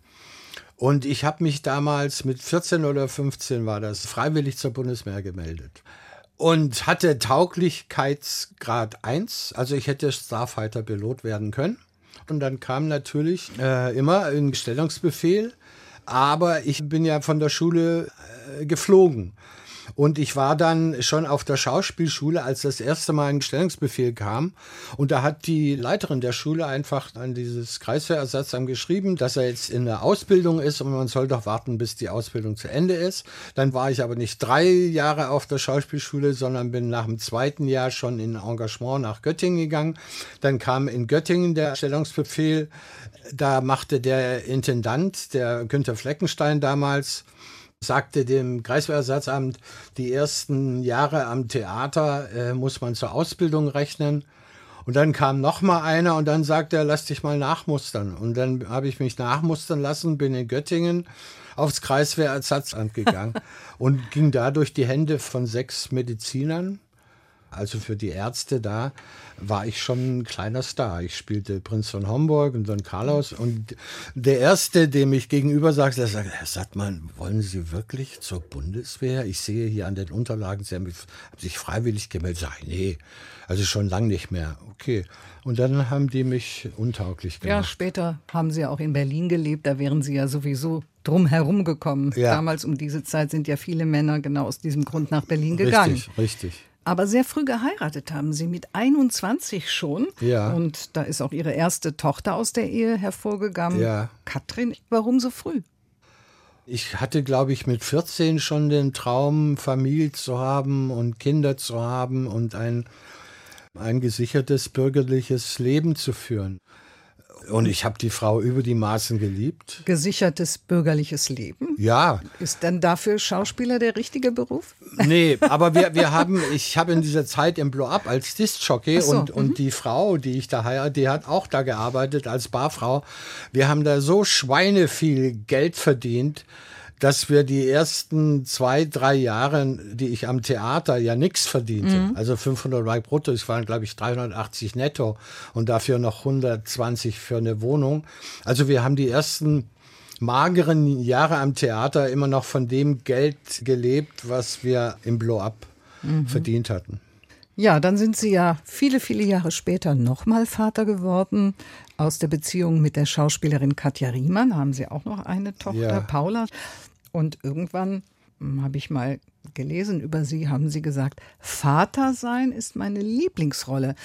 Und ich habe mich damals mit 14 oder 15 war das freiwillig zur Bundeswehr gemeldet und hatte Tauglichkeitsgrad 1, also ich hätte Starfighter Pilot werden können. Und dann kam natürlich äh, immer ein Stellungsbefehl, aber ich bin ja von der Schule äh, geflogen. Und ich war dann schon auf der Schauspielschule, als das erste Mal ein Stellungsbefehl kam. Und da hat die Leiterin der Schule einfach an dieses Kreiswehrersatzamt geschrieben, dass er jetzt in der Ausbildung ist und man soll doch warten, bis die Ausbildung zu Ende ist. Dann war ich aber nicht drei Jahre auf der Schauspielschule, sondern bin nach dem zweiten Jahr schon in Engagement nach Göttingen gegangen. Dann kam in Göttingen der Stellungsbefehl. Da machte der Intendant, der Günther Fleckenstein damals, sagte dem Kreiswehrersatzamt, die ersten Jahre am Theater äh, muss man zur Ausbildung rechnen. Und dann kam noch mal einer und dann sagte er, lass dich mal nachmustern. Und dann habe ich mich nachmustern lassen, bin in Göttingen aufs Kreiswehrersatzamt gegangen <laughs> und ging da durch die Hände von sechs Medizinern also für die Ärzte da war ich schon ein kleiner Star. Ich spielte Prinz von Homburg und Don Carlos und der erste, dem ich gegenüber sagte, der sagte, Herr Sattmann, wollen Sie wirklich zur Bundeswehr? Ich sehe hier an den Unterlagen, Sie haben sich freiwillig gemeldet. Sag ich, nee, also schon lange nicht mehr. Okay. Und dann haben die mich untauglich gemacht. Ja, später haben Sie auch in Berlin gelebt. Da wären Sie ja sowieso drum herum gekommen. Ja. Damals um diese Zeit sind ja viele Männer genau aus diesem Grund nach Berlin gegangen. Richtig, richtig aber sehr früh geheiratet haben sie mit 21 schon. Ja. Und da ist auch ihre erste Tochter aus der Ehe hervorgegangen. Ja. Katrin, warum so früh? Ich hatte, glaube ich, mit 14 schon den Traum, Familie zu haben und Kinder zu haben und ein, ein gesichertes bürgerliches Leben zu führen. Und ich habe die Frau über die Maßen geliebt. Gesichertes bürgerliches Leben? Ja. Ist denn dafür Schauspieler der richtige Beruf? Nee, <laughs> aber wir, wir haben, ich habe in dieser Zeit im Blow-Up als Disc-Jockey so, und, und mhm. die Frau, die ich da heirate, die hat auch da gearbeitet als Barfrau. Wir haben da so schweineviel Geld verdient dass wir die ersten zwei, drei Jahre, die ich am Theater ja nichts verdiente, mhm. also 500 Mark brutto, es waren glaube ich 380 netto und dafür noch 120 für eine Wohnung. Also wir haben die ersten mageren Jahre am Theater immer noch von dem Geld gelebt, was wir im Blow-up mhm. verdient hatten. Ja, dann sind Sie ja viele, viele Jahre später nochmal Vater geworden. Aus der Beziehung mit der Schauspielerin Katja Riemann haben Sie auch noch eine Tochter, ja. Paula. Und irgendwann hm, habe ich mal gelesen über Sie, haben Sie gesagt, Vater sein ist meine Lieblingsrolle.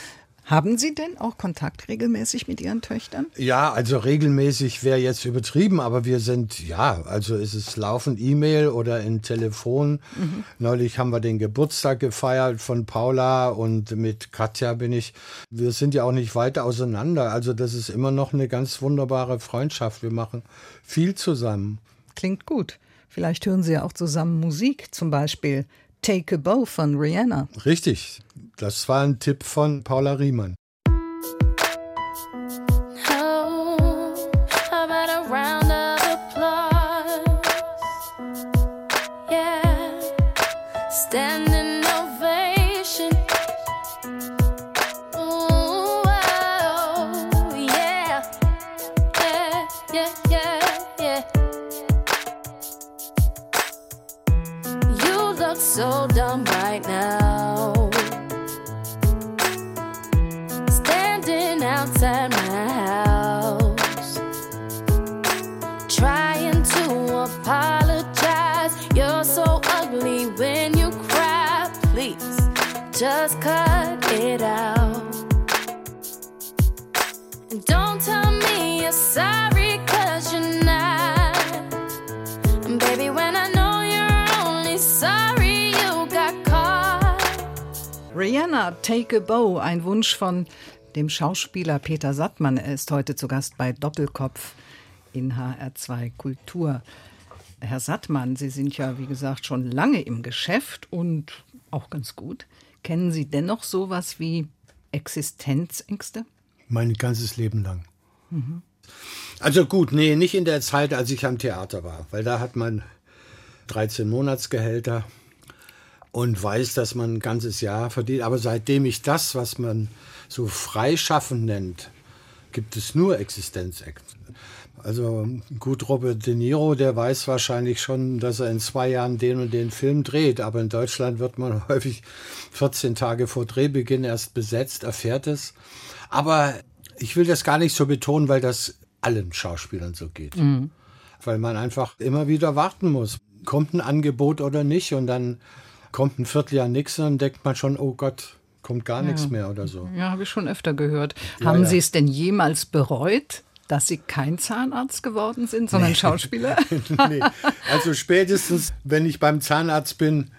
Haben Sie denn auch Kontakt regelmäßig mit Ihren Töchtern? Ja, also regelmäßig wäre jetzt übertrieben, aber wir sind, ja, also ist es laufend E-Mail oder in Telefon. Mhm. Neulich haben wir den Geburtstag gefeiert von Paula und mit Katja bin ich, wir sind ja auch nicht weit auseinander. Also das ist immer noch eine ganz wunderbare Freundschaft. Wir machen viel zusammen. Klingt gut. Vielleicht hören Sie ja auch zusammen Musik, zum Beispiel Take a Bow von Rihanna. Richtig, das war ein Tipp von Paula Riemann. so dumb right now. Standing outside my house, trying to apologize. You're so ugly when you cry. Please just cut it out. And don't tell me you're sorry. Rihanna, Take a Bow, ein Wunsch von dem Schauspieler Peter Sattmann. Er ist heute zu Gast bei Doppelkopf in HR2 Kultur. Herr Sattmann, Sie sind ja, wie gesagt, schon lange im Geschäft und auch ganz gut. Kennen Sie dennoch sowas wie Existenzängste? Mein ganzes Leben lang. Mhm. Also gut, nee, nicht in der Zeit, als ich am Theater war, weil da hat man 13 Monatsgehälter und weiß, dass man ein ganzes Jahr verdient. Aber seitdem ich das, was man so freischaffen nennt, gibt es nur Existenzängste. Also gut, Robert De Niro, der weiß wahrscheinlich schon, dass er in zwei Jahren den und den Film dreht. Aber in Deutschland wird man <laughs> häufig 14 Tage vor Drehbeginn erst besetzt, erfährt es. Aber ich will das gar nicht so betonen, weil das allen Schauspielern so geht. Mhm. Weil man einfach immer wieder warten muss. Kommt ein Angebot oder nicht? Und dann kommt ein Vierteljahr nichts dann denkt man schon, oh Gott, kommt gar ja. nichts mehr oder so. Ja, habe ich schon öfter gehört. Ja, Haben ja. Sie es denn jemals bereut? dass Sie kein Zahnarzt geworden sind, sondern nee. Schauspieler? <laughs> nee. Also spätestens, wenn ich beim Zahnarzt bin,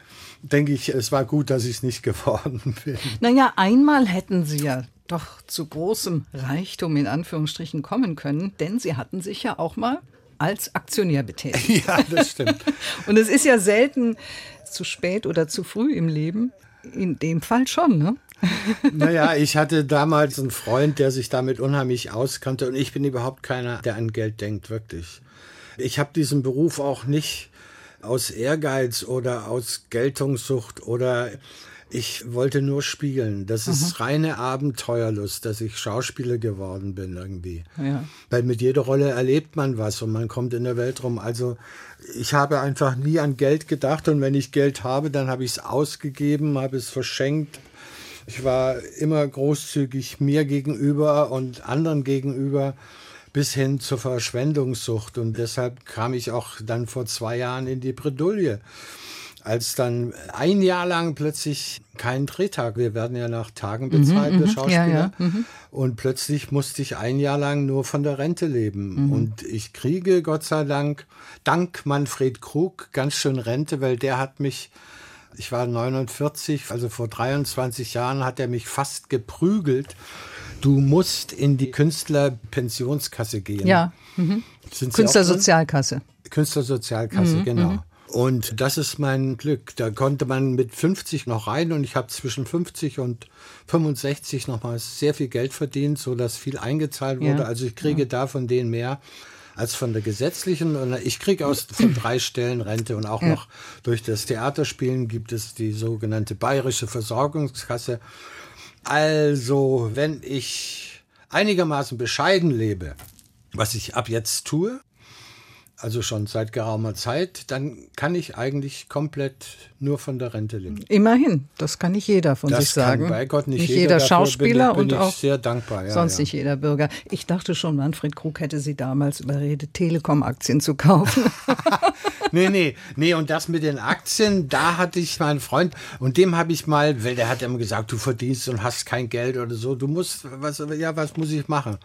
denke ich, es war gut, dass ich es nicht geworden <laughs> bin. Naja, einmal hätten Sie ja doch zu großem Reichtum in Anführungsstrichen kommen können, denn Sie hatten sich ja auch mal als Aktionär betätigt. Ja, das stimmt. <laughs> Und es ist ja selten zu spät oder zu früh im Leben. In dem Fall schon, ne? <laughs> Naja, ich hatte damals einen Freund, der sich damit unheimlich auskannte und ich bin überhaupt keiner, der an Geld denkt, wirklich. Ich habe diesen Beruf auch nicht aus Ehrgeiz oder aus Geltungssucht oder ich wollte nur spielen. Das ist mhm. reine Abenteuerlust, dass ich Schauspieler geworden bin irgendwie. Ja. Weil mit jeder Rolle erlebt man was und man kommt in der Welt rum. Also ich habe einfach nie an Geld gedacht und wenn ich Geld habe, dann habe ich es ausgegeben, habe es verschenkt. Ich war immer großzügig mir gegenüber und anderen gegenüber bis hin zur Verschwendungssucht. Und deshalb kam ich auch dann vor zwei Jahren in die Bredouille. Als dann ein Jahr lang plötzlich kein Drehtag, wir werden ja nach Tagen bezahlt, mhm, wir mhm. Schauspieler, ja, ja, mhm. und plötzlich musste ich ein Jahr lang nur von der Rente leben. Mhm. Und ich kriege, Gott sei Dank, dank Manfred Krug, ganz schön Rente, weil der hat mich ich war 49, also vor 23 Jahren hat er mich fast geprügelt. Du musst in die Künstlerpensionskasse gehen. Ja. Mhm. Künstlersozialkasse. Künstlersozialkasse, mhm, genau. Und das ist mein Glück. Da konnte man mit 50 noch rein und ich habe zwischen 50 und 65 nochmal sehr viel Geld verdient, so dass viel eingezahlt wurde. Ja. Also ich kriege ja. da von denen mehr als von der gesetzlichen. Und ich kriege aus von drei Stellen Rente und auch ja. noch durch das Theaterspielen gibt es die sogenannte Bayerische Versorgungskasse. Also, wenn ich einigermaßen bescheiden lebe, was ich ab jetzt tue, also schon seit geraumer Zeit, dann kann ich eigentlich komplett nur von der Rente leben. Immerhin, das kann nicht jeder von das sich sagen. Kann bei Gott nicht, nicht jeder, jeder Schauspieler bin, bin und auch sehr dankbar. Ja, sonst ja. nicht jeder Bürger. Ich dachte schon, Manfred Krug hätte Sie damals überredet, Telekom-Aktien zu kaufen. <laughs> nee, nee, nee. Und das mit den Aktien, da hatte ich meinen Freund und dem habe ich mal, weil der hat immer gesagt, du verdienst und hast kein Geld oder so. Du musst, was, ja, was muss ich machen?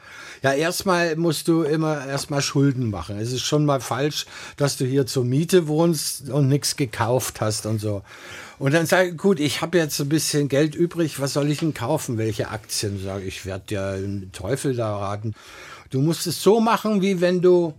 Ja, erstmal musst du immer erstmal Schulden machen. Es ist schon mal falsch, dass du hier zur Miete wohnst und nichts gekauft hast und so. Und dann sage ich, gut, ich habe jetzt ein bisschen Geld übrig, was soll ich denn kaufen? Welche Aktien? Sage ich, werde dir einen Teufel da raten. Du musst es so machen, wie wenn du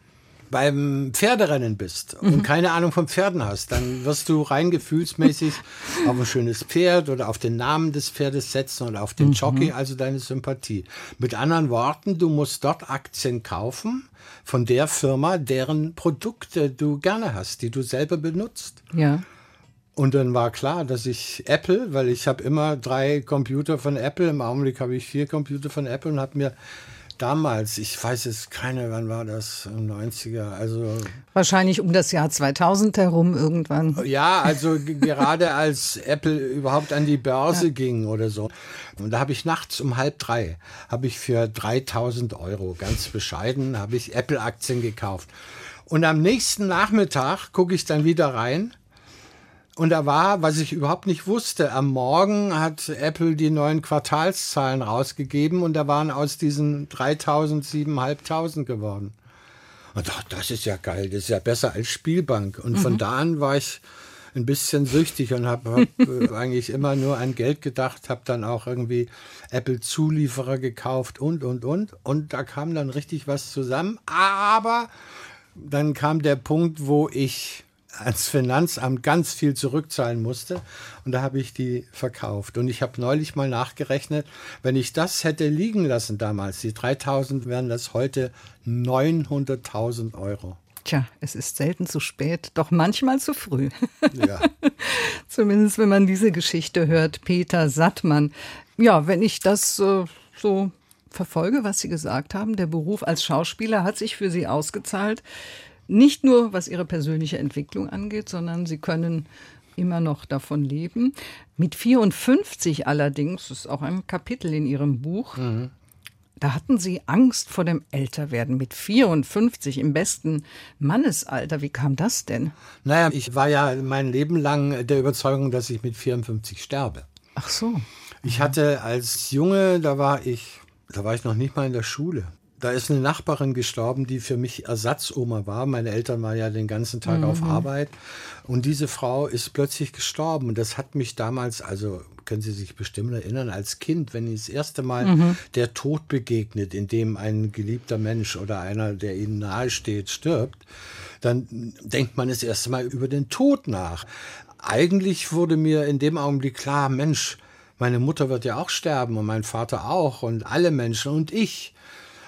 beim Pferderennen bist und mhm. keine Ahnung von Pferden hast, dann wirst du rein gefühlsmäßig <laughs> auf ein schönes Pferd oder auf den Namen des Pferdes setzen oder auf den mhm. Jockey, also deine Sympathie. Mit anderen Worten, du musst dort Aktien kaufen von der Firma, deren Produkte du gerne hast, die du selber benutzt. Ja. Und dann war klar, dass ich Apple, weil ich habe immer drei Computer von Apple, im Augenblick habe ich vier Computer von Apple und habe mir damals, ich weiß jetzt keine, wann war das, 90er, also. Wahrscheinlich um das Jahr 2000 herum irgendwann. Ja, also gerade als Apple überhaupt an die Börse ja. ging oder so. Und da habe ich nachts um halb drei, habe ich für 3000 Euro, ganz bescheiden, habe ich Apple-Aktien gekauft. Und am nächsten Nachmittag gucke ich dann wieder rein und da war, was ich überhaupt nicht wusste, am Morgen hat Apple die neuen Quartalszahlen rausgegeben und da waren aus diesen 3000 7500 geworden. Und dachte, das ist ja geil, das ist ja besser als Spielbank. Und mhm. von da an war ich ein bisschen süchtig und habe hab, <laughs> äh, eigentlich immer nur an Geld gedacht, habe dann auch irgendwie Apple-Zulieferer gekauft und, und, und. Und da kam dann richtig was zusammen. Aber dann kam der Punkt, wo ich ans Finanzamt ganz viel zurückzahlen musste. Und da habe ich die verkauft. Und ich habe neulich mal nachgerechnet, wenn ich das hätte liegen lassen damals, die 3000 wären das heute 900.000 Euro. Tja, es ist selten zu spät, doch manchmal zu früh. Ja. <laughs> Zumindest wenn man diese Geschichte hört, Peter Sattmann. Ja, wenn ich das äh, so verfolge, was Sie gesagt haben, der Beruf als Schauspieler hat sich für Sie ausgezahlt. Nicht nur was Ihre persönliche Entwicklung angeht, sondern Sie können immer noch davon leben. Mit 54 allerdings, das ist auch ein Kapitel in Ihrem Buch, mhm. Da hatten Sie Angst vor dem Älterwerden mit 54 im besten Mannesalter. Wie kam das denn? Naja, ich war ja mein Leben lang der Überzeugung, dass ich mit 54 sterbe. Ach so. Ich hatte als Junge, da war ich, da war ich noch nicht mal in der Schule. Da ist eine Nachbarin gestorben, die für mich Ersatzoma war. Meine Eltern waren ja den ganzen Tag mhm. auf Arbeit. Und diese Frau ist plötzlich gestorben. Und das hat mich damals, also können Sie sich bestimmt erinnern, als Kind, wenn das erste Mal mhm. der Tod begegnet, in dem ein geliebter Mensch oder einer, der Ihnen nahesteht, stirbt, dann denkt man das erste Mal über den Tod nach. Eigentlich wurde mir in dem Augenblick klar, Mensch, meine Mutter wird ja auch sterben und mein Vater auch und alle Menschen und ich.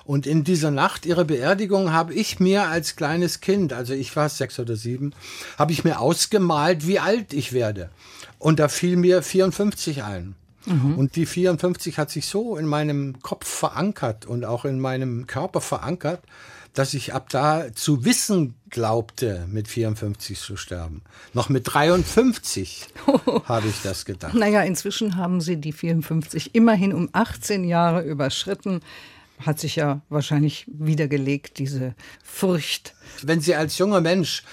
Und in dieser Nacht ihrer Beerdigung habe ich mir als kleines Kind, also ich war sechs oder sieben, habe ich mir ausgemalt, wie alt ich werde. Und da fiel mir 54 ein. Mhm. Und die 54 hat sich so in meinem Kopf verankert und auch in meinem Körper verankert, dass ich ab da zu wissen glaubte, mit 54 zu sterben. Noch mit 53 <laughs> habe ich das gedacht. Naja, inzwischen haben Sie die 54 immerhin um 18 Jahre überschritten. Hat sich ja wahrscheinlich wiedergelegt, diese Furcht. Wenn Sie als junger Mensch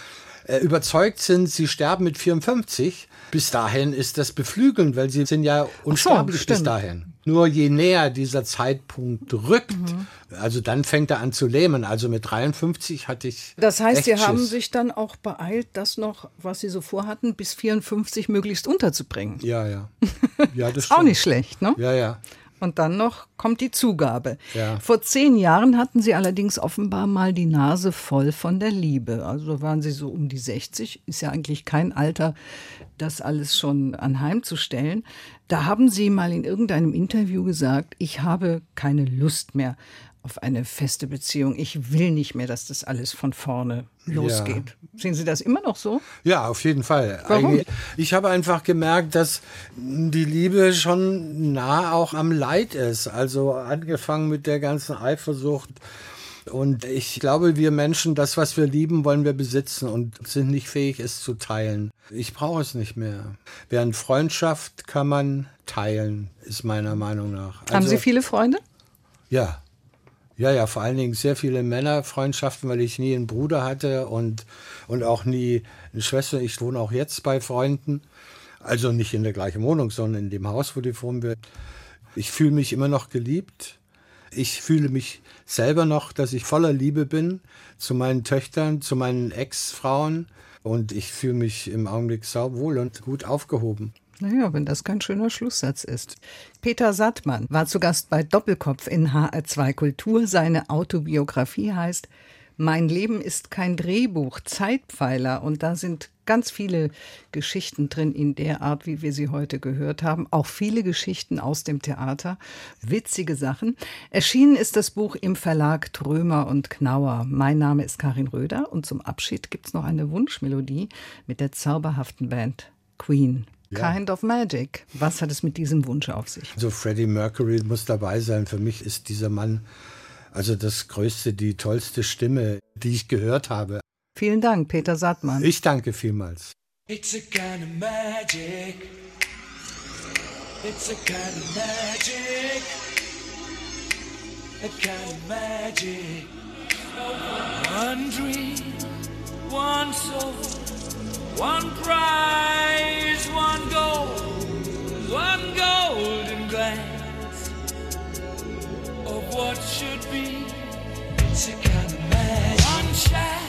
äh, überzeugt sind, Sie sterben mit 54, bis dahin ist das beflügelnd, weil sie sind ja unsterblich so, bis dahin. Nur je näher dieser Zeitpunkt rückt, mhm. also dann fängt er an zu lähmen. Also mit 53 hatte ich. Das heißt, Sie haben sich dann auch beeilt, das noch, was Sie so vorhatten, bis 54 möglichst unterzubringen. Ja, ja. <laughs> Ja, das ist auch nicht schlecht, ne? Ja, ja. Und dann noch kommt die Zugabe. Ja. Vor zehn Jahren hatten Sie allerdings offenbar mal die Nase voll von der Liebe. Also waren Sie so um die 60, ist ja eigentlich kein Alter, das alles schon anheimzustellen. Da haben Sie mal in irgendeinem Interview gesagt, ich habe keine Lust mehr auf eine feste Beziehung. Ich will nicht mehr, dass das alles von vorne losgeht. Ja. Sehen Sie das immer noch so? Ja, auf jeden Fall. Warum? Ich habe einfach gemerkt, dass die Liebe schon nah auch am Leid ist. Also angefangen mit der ganzen Eifersucht. Und ich glaube, wir Menschen, das, was wir lieben, wollen wir besitzen und sind nicht fähig, es zu teilen. Ich brauche es nicht mehr. Während Freundschaft kann man teilen, ist meiner Meinung nach. Also, Haben Sie viele Freunde? Ja, ja, ja, vor allen Dingen sehr viele Männerfreundschaften, weil ich nie einen Bruder hatte und, und auch nie eine Schwester. Ich wohne auch jetzt bei Freunden. Also nicht in der gleichen Wohnung, sondern in dem Haus, wo die wohnen wir. Ich fühle mich immer noch geliebt. Ich fühle mich selber noch, dass ich voller Liebe bin zu meinen Töchtern, zu meinen Ex-Frauen. Und ich fühle mich im Augenblick sauwohl und gut aufgehoben. Naja, wenn das kein schöner Schlusssatz ist. Peter Sattmann war zu Gast bei Doppelkopf in HR2 Kultur. Seine Autobiografie heißt Mein Leben ist kein Drehbuch, Zeitpfeiler. Und da sind ganz viele Geschichten drin in der Art, wie wir sie heute gehört haben. Auch viele Geschichten aus dem Theater. Witzige Sachen. Erschienen ist das Buch im Verlag Trömer und Knauer. Mein Name ist Karin Röder und zum Abschied gibt es noch eine Wunschmelodie mit der zauberhaften Band Queen. Ja. Kind of Magic. Was hat es mit diesem Wunsch auf sich? Also Freddie Mercury muss dabei sein. Für mich ist dieser Mann also das größte, die tollste Stimme, die ich gehört habe. Vielen Dank, Peter Sattmann. Ich danke vielmals. It's a kind of magic. It's a kind of magic. A kind of magic. One dream, one soul. One prize, one goal, one golden glance of what should be. It's a kind of magic. One shot.